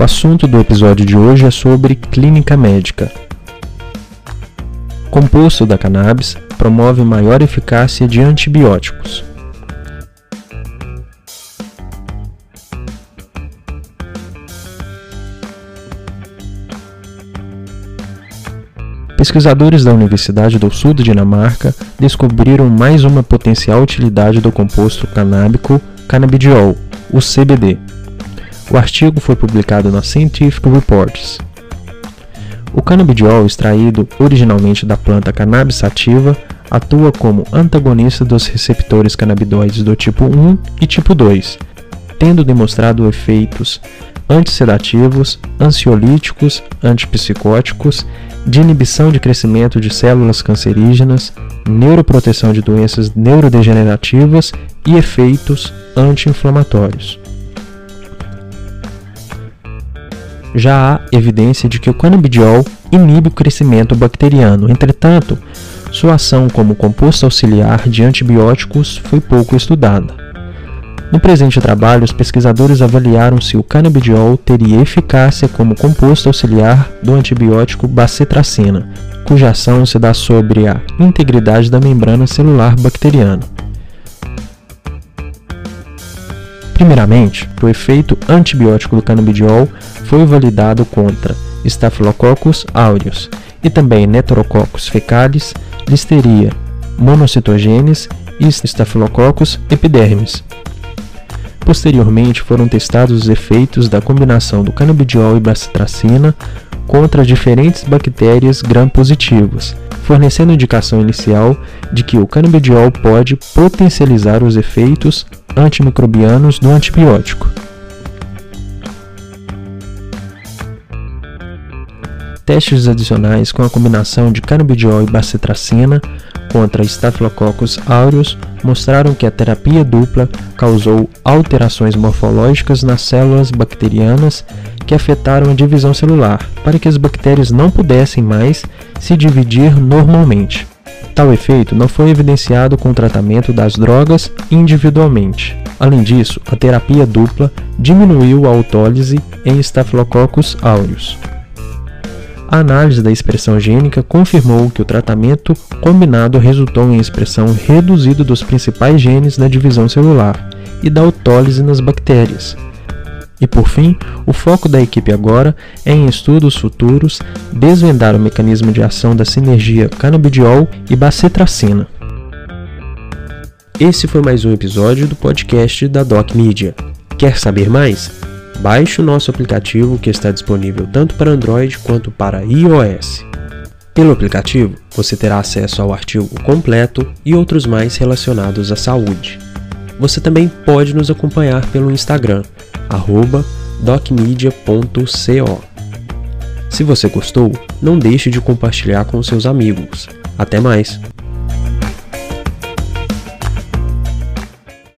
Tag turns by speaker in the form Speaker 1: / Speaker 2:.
Speaker 1: O assunto do episódio de hoje é sobre clínica médica. Composto da cannabis promove maior eficácia de antibióticos. Pesquisadores da Universidade do Sul da Dinamarca descobriram mais uma potencial utilidade do composto canábico cannabidiol, o CBD, o artigo foi publicado na Scientific Reports. O canabidiol, extraído originalmente da planta cannabis sativa, atua como antagonista dos receptores canabinoides do tipo 1 e tipo 2, tendo demonstrado efeitos antissedativos, ansiolíticos, antipsicóticos, de inibição de crescimento de células cancerígenas, neuroproteção de doenças neurodegenerativas e efeitos anti-inflamatórios. Já há evidência de que o canabidiol inibe o crescimento bacteriano. Entretanto, sua ação como composto auxiliar de antibióticos foi pouco estudada. No presente trabalho, os pesquisadores avaliaram se o canabidiol teria eficácia como composto auxiliar do antibiótico bacetracina, cuja ação se dá sobre a integridade da membrana celular bacteriana. Primeiramente, o efeito antibiótico do canabidiol foi validado contra Staphylococcus aureus e também Neterococcus fecalis, Listeria monocitogenes e Staphylococcus epidermis. Posteriormente, foram testados os efeitos da combinação do canabidiol e bacitracina contra diferentes bactérias gram-positivas, fornecendo indicação inicial de que o canabidiol pode potencializar os efeitos antimicrobianos do antibiótico. Testes adicionais com a combinação de canabidiol e bacitracina contra Staphylococcus aureus mostraram que a terapia dupla causou alterações morfológicas nas células bacterianas que afetaram a divisão celular, para que as bactérias não pudessem mais se dividir normalmente. Tal efeito não foi evidenciado com o tratamento das drogas individualmente. Além disso, a terapia dupla diminuiu a autólise em Staphylococcus aureus. A análise da expressão gênica confirmou que o tratamento combinado resultou em expressão reduzida dos principais genes na divisão celular e da autólise nas bactérias, e por fim, o foco da equipe agora é em estudos futuros desvendar o mecanismo de ação da sinergia canabidiol e bacetracina. Esse foi mais um episódio do podcast da Doc Media. Quer saber mais? Baixe o nosso aplicativo que está disponível tanto para Android quanto para iOS. Pelo aplicativo, você terá acesso ao artigo completo e outros mais relacionados à saúde. Você também pode nos acompanhar pelo Instagram docmedia.co. Se você gostou, não deixe de compartilhar com seus amigos. Até mais!